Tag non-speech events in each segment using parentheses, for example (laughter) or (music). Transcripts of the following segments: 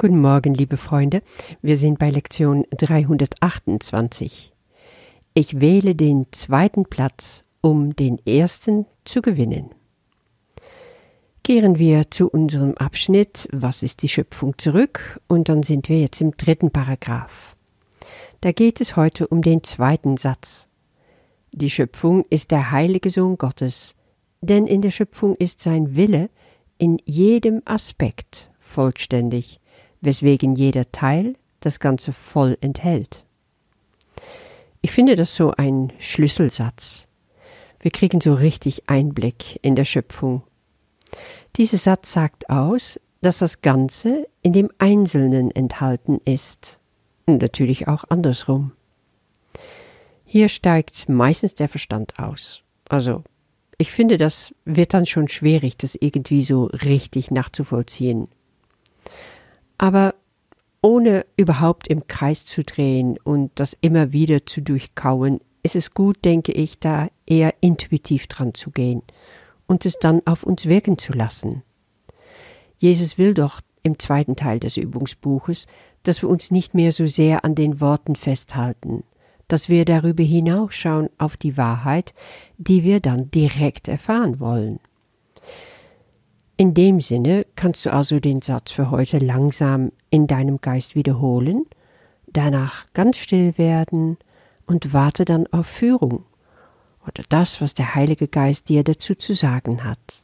Guten Morgen, liebe Freunde. Wir sind bei Lektion 328. Ich wähle den zweiten Platz, um den ersten zu gewinnen. Kehren wir zu unserem Abschnitt Was ist die Schöpfung zurück und dann sind wir jetzt im dritten Paragraph. Da geht es heute um den zweiten Satz. Die Schöpfung ist der heilige Sohn Gottes, denn in der Schöpfung ist sein Wille in jedem Aspekt vollständig weswegen jeder Teil das Ganze voll enthält. Ich finde das so ein Schlüsselsatz. Wir kriegen so richtig Einblick in der Schöpfung. Dieser Satz sagt aus, dass das Ganze in dem Einzelnen enthalten ist. Und natürlich auch andersrum. Hier steigt meistens der Verstand aus. Also, ich finde, das wird dann schon schwierig, das irgendwie so richtig nachzuvollziehen. Aber ohne überhaupt im Kreis zu drehen und das immer wieder zu durchkauen, ist es gut, denke ich, da eher intuitiv dran zu gehen und es dann auf uns wirken zu lassen. Jesus will doch im zweiten Teil des Übungsbuches, dass wir uns nicht mehr so sehr an den Worten festhalten, dass wir darüber hinausschauen auf die Wahrheit, die wir dann direkt erfahren wollen. In dem Sinne kannst du also den Satz für heute langsam in deinem Geist wiederholen, danach ganz still werden und warte dann auf Führung oder das, was der Heilige Geist dir dazu zu sagen hat.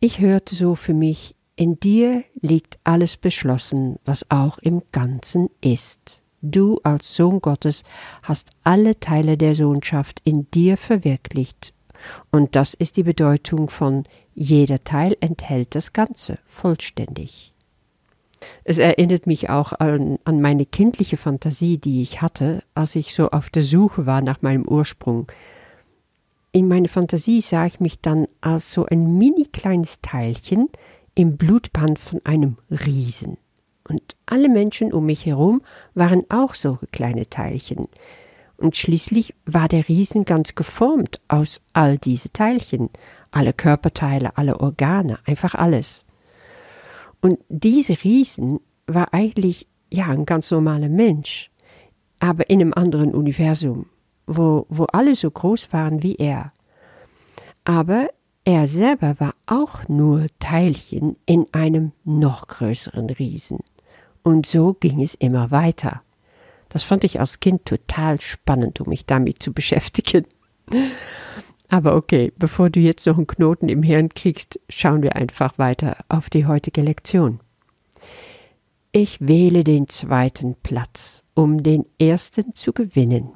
Ich hörte so für mich, in dir liegt alles beschlossen, was auch im Ganzen ist. Du als Sohn Gottes hast alle Teile der Sohnschaft in dir verwirklicht und das ist die Bedeutung von jeder Teil enthält das Ganze vollständig. Es erinnert mich auch an, an, meine kindliche Fantasie, die ich hatte, als ich so auf der Suche war nach meinem Ursprung. In meiner Fantasie sah ich mich dann als so ein mini kleines Teilchen im Blutband von einem Riesen. Und alle Menschen um mich herum waren auch so kleine Teilchen, und schließlich war der Riesen ganz geformt aus all diese Teilchen, alle Körperteile, alle Organe, einfach alles. Und diese Riesen war eigentlich ja ein ganz normaler Mensch, aber in einem anderen Universum, wo, wo alle so groß waren wie er. Aber er selber war auch nur Teilchen in einem noch größeren Riesen. Und so ging es immer weiter. Das fand ich als Kind total spannend, um mich damit zu (laughs) beschäftigen. Aber okay, bevor du jetzt noch einen Knoten im Hirn kriegst, schauen wir einfach weiter auf die heutige Lektion. Ich wähle den zweiten Platz, um den ersten zu gewinnen.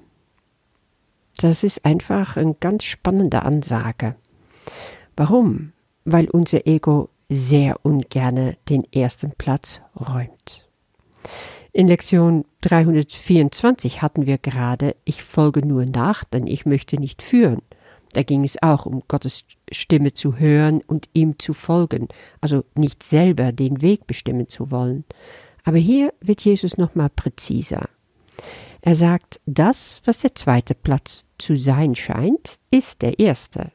Das ist einfach eine ganz spannende Ansage. Warum? Weil unser Ego sehr ungerne den ersten Platz räumt. In Lektion 324 hatten wir gerade Ich folge nur nach, denn ich möchte nicht führen. Da ging es auch um Gottes Stimme zu hören und ihm zu folgen, also nicht selber den Weg bestimmen zu wollen. Aber hier wird Jesus nochmal präziser. Er sagt, das, was der zweite Platz zu sein scheint, ist der erste.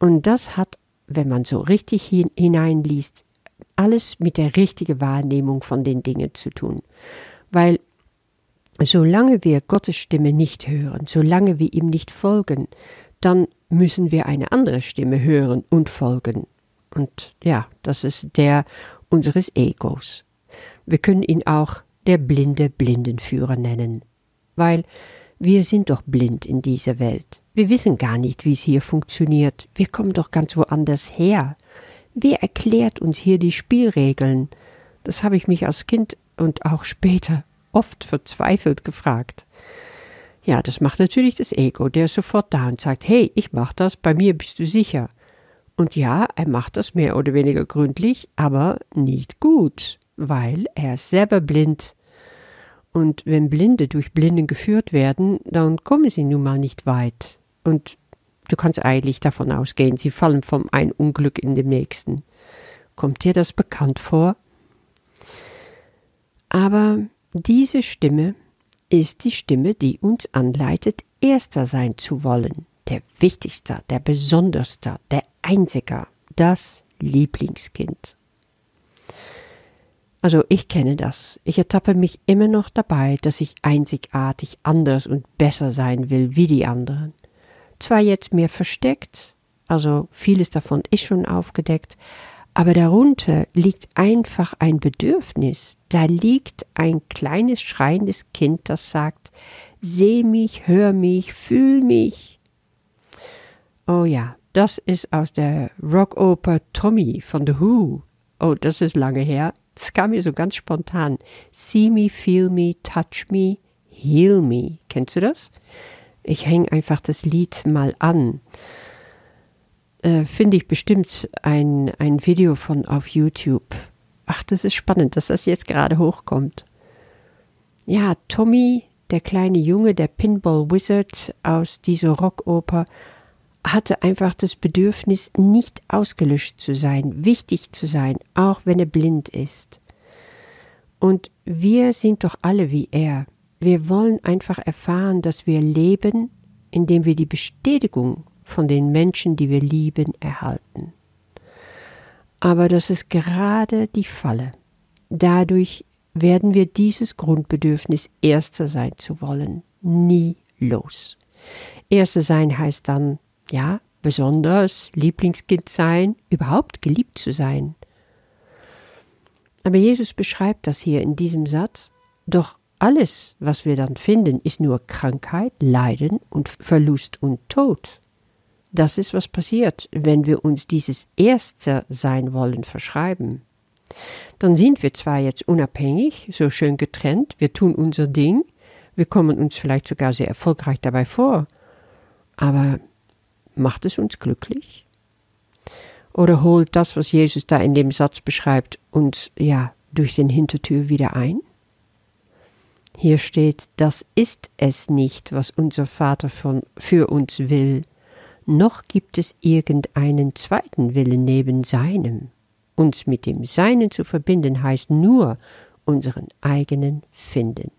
Und das hat, wenn man so richtig hineinliest, alles mit der richtigen Wahrnehmung von den Dingen zu tun. Weil solange wir Gottes Stimme nicht hören, solange wir ihm nicht folgen, dann müssen wir eine andere Stimme hören und folgen. Und ja, das ist der unseres Egos. Wir können ihn auch der blinde Blindenführer nennen, weil wir sind doch blind in dieser Welt. Wir wissen gar nicht, wie es hier funktioniert. Wir kommen doch ganz woanders her. Wer erklärt uns hier die Spielregeln? Das habe ich mich als Kind und auch später oft verzweifelt gefragt. Ja, das macht natürlich das Ego, der ist sofort da und sagt, hey, ich mach das, bei mir bist du sicher. Und ja, er macht das mehr oder weniger gründlich, aber nicht gut, weil er ist selber blind. Und wenn Blinde durch Blinden geführt werden, dann kommen sie nun mal nicht weit. Und Du kannst eigentlich davon ausgehen, sie fallen vom ein Unglück in dem nächsten. Kommt dir das bekannt vor? Aber diese Stimme ist die Stimme, die uns anleitet, Erster sein zu wollen, der Wichtigste, der Besonderste, der Einziger, das Lieblingskind. Also ich kenne das. Ich ertappe mich immer noch dabei, dass ich einzigartig anders und besser sein will wie die anderen. Zwar jetzt mehr versteckt, also vieles davon ist schon aufgedeckt, aber darunter liegt einfach ein Bedürfnis. Da liegt ein kleines schreiendes Kind, das sagt, seh mich, hör mich, fühl mich. Oh ja, das ist aus der Rockoper Tommy von The Who. Oh, das ist lange her. Das kam mir so ganz spontan. See me, feel me, touch me, heal me. Kennst du das? Ich hänge einfach das Lied mal an. Äh, Finde ich bestimmt ein, ein Video von auf YouTube. Ach, das ist spannend, dass das jetzt gerade hochkommt. Ja, Tommy, der kleine Junge, der Pinball Wizard aus dieser Rockoper, hatte einfach das Bedürfnis, nicht ausgelöscht zu sein, wichtig zu sein, auch wenn er blind ist. Und wir sind doch alle wie er. Wir wollen einfach erfahren, dass wir leben, indem wir die Bestätigung von den Menschen, die wir lieben, erhalten. Aber das ist gerade die Falle. Dadurch werden wir dieses Grundbedürfnis, Erster sein zu wollen, nie los. Erster sein heißt dann ja, besonders Lieblingskind sein, überhaupt geliebt zu sein. Aber Jesus beschreibt das hier in diesem Satz, doch alles, was wir dann finden, ist nur Krankheit, Leiden und Verlust und Tod. Das ist, was passiert, wenn wir uns dieses Erste sein wollen verschreiben. Dann sind wir zwar jetzt unabhängig, so schön getrennt, wir tun unser Ding, wir kommen uns vielleicht sogar sehr erfolgreich dabei vor, aber Macht es uns glücklich? Oder holt das, was Jesus da in dem Satz beschreibt, uns ja durch den Hintertür wieder ein? Hier steht, das ist es nicht, was unser Vater von, für uns will, noch gibt es irgendeinen zweiten Willen neben seinem. Uns mit dem Seinen zu verbinden heißt nur unseren eigenen finden.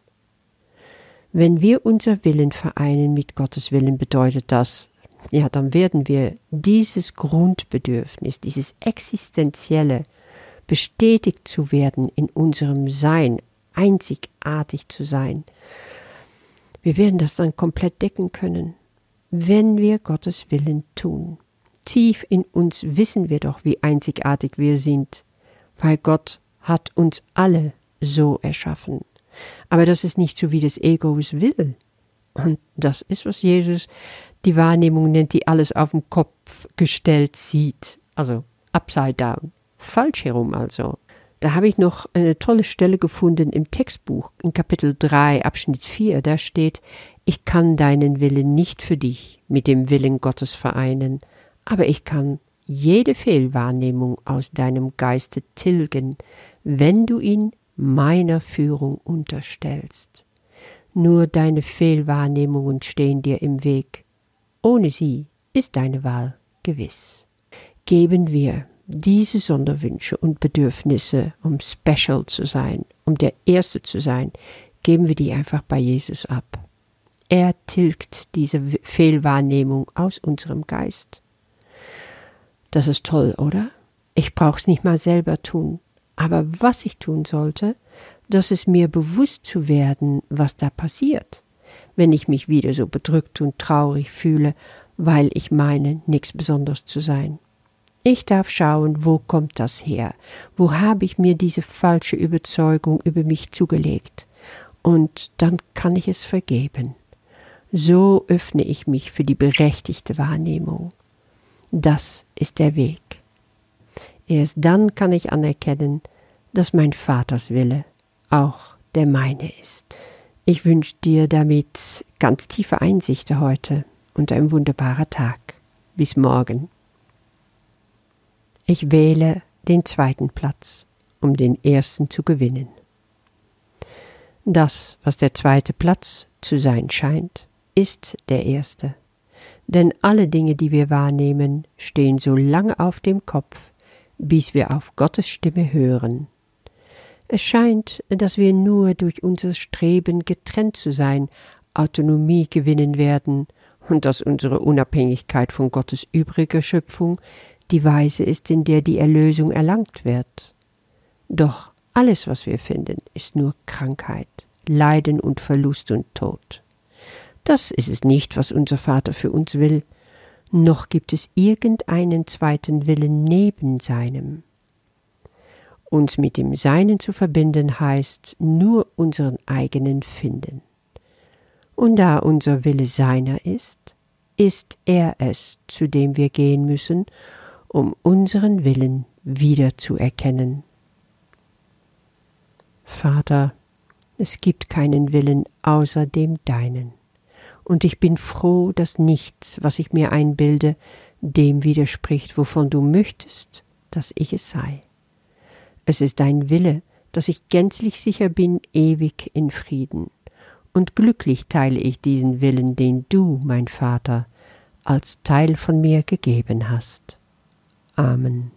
Wenn wir unser Willen vereinen mit Gottes Willen, bedeutet das, ja, dann werden wir dieses Grundbedürfnis, dieses existenzielle, bestätigt zu werden in unserem Sein, einzigartig zu sein, wir werden das dann komplett decken können, wenn wir Gottes Willen tun. Tief in uns wissen wir doch, wie einzigartig wir sind, weil Gott hat uns alle so erschaffen. Aber das ist nicht so, wie das Ego es will. Und das ist, was Jesus die Wahrnehmung nennt, die alles auf den Kopf gestellt sieht. Also upside down. Falsch herum also. Da habe ich noch eine tolle Stelle gefunden im Textbuch, in Kapitel 3, Abschnitt 4. Da steht, ich kann deinen Willen nicht für dich mit dem Willen Gottes vereinen, aber ich kann jede Fehlwahrnehmung aus deinem Geiste tilgen, wenn du ihn meiner Führung unterstellst. Nur deine Fehlwahrnehmungen stehen dir im Weg. Ohne sie ist deine Wahl gewiss. Geben wir diese Sonderwünsche und Bedürfnisse, um special zu sein, um der Erste zu sein, geben wir die einfach bei Jesus ab. Er tilgt diese Fehlwahrnehmung aus unserem Geist. Das ist toll, oder? Ich brauch's nicht mal selber tun. Aber was ich tun sollte, dass es mir bewusst zu werden, was da passiert, wenn ich mich wieder so bedrückt und traurig fühle, weil ich meine, nichts Besonderes zu sein. Ich darf schauen, wo kommt das her? Wo habe ich mir diese falsche Überzeugung über mich zugelegt? Und dann kann ich es vergeben. So öffne ich mich für die berechtigte Wahrnehmung. Das ist der Weg. Erst dann kann ich anerkennen, dass mein Vaters Wille auch der meine ist. Ich wünsche dir damit ganz tiefe Einsichten heute und ein wunderbarer Tag. Bis morgen. Ich wähle den zweiten Platz, um den ersten zu gewinnen. Das, was der zweite Platz zu sein scheint, ist der erste. Denn alle Dinge, die wir wahrnehmen, stehen so lange auf dem Kopf, bis wir auf Gottes Stimme hören es scheint, dass wir nur durch unser Streben getrennt zu sein Autonomie gewinnen werden und dass unsere Unabhängigkeit von Gottes übriger Schöpfung die Weise ist, in der die Erlösung erlangt wird. Doch Alles, was wir finden, ist nur Krankheit, Leiden und Verlust und Tod. Das ist es nicht, was unser Vater für uns will, noch gibt es irgendeinen zweiten Willen neben seinem. Uns mit dem Seinen zu verbinden heißt nur unseren eigenen finden. Und da unser Wille seiner ist, ist er es, zu dem wir gehen müssen, um unseren Willen wiederzuerkennen. Vater, es gibt keinen Willen außer dem deinen und ich bin froh, dass nichts, was ich mir einbilde, dem widerspricht, wovon du möchtest, dass ich es sei. Es ist dein Wille, dass ich gänzlich sicher bin, ewig in Frieden. Und glücklich teile ich diesen Willen, den du, mein Vater, als Teil von mir gegeben hast. Amen.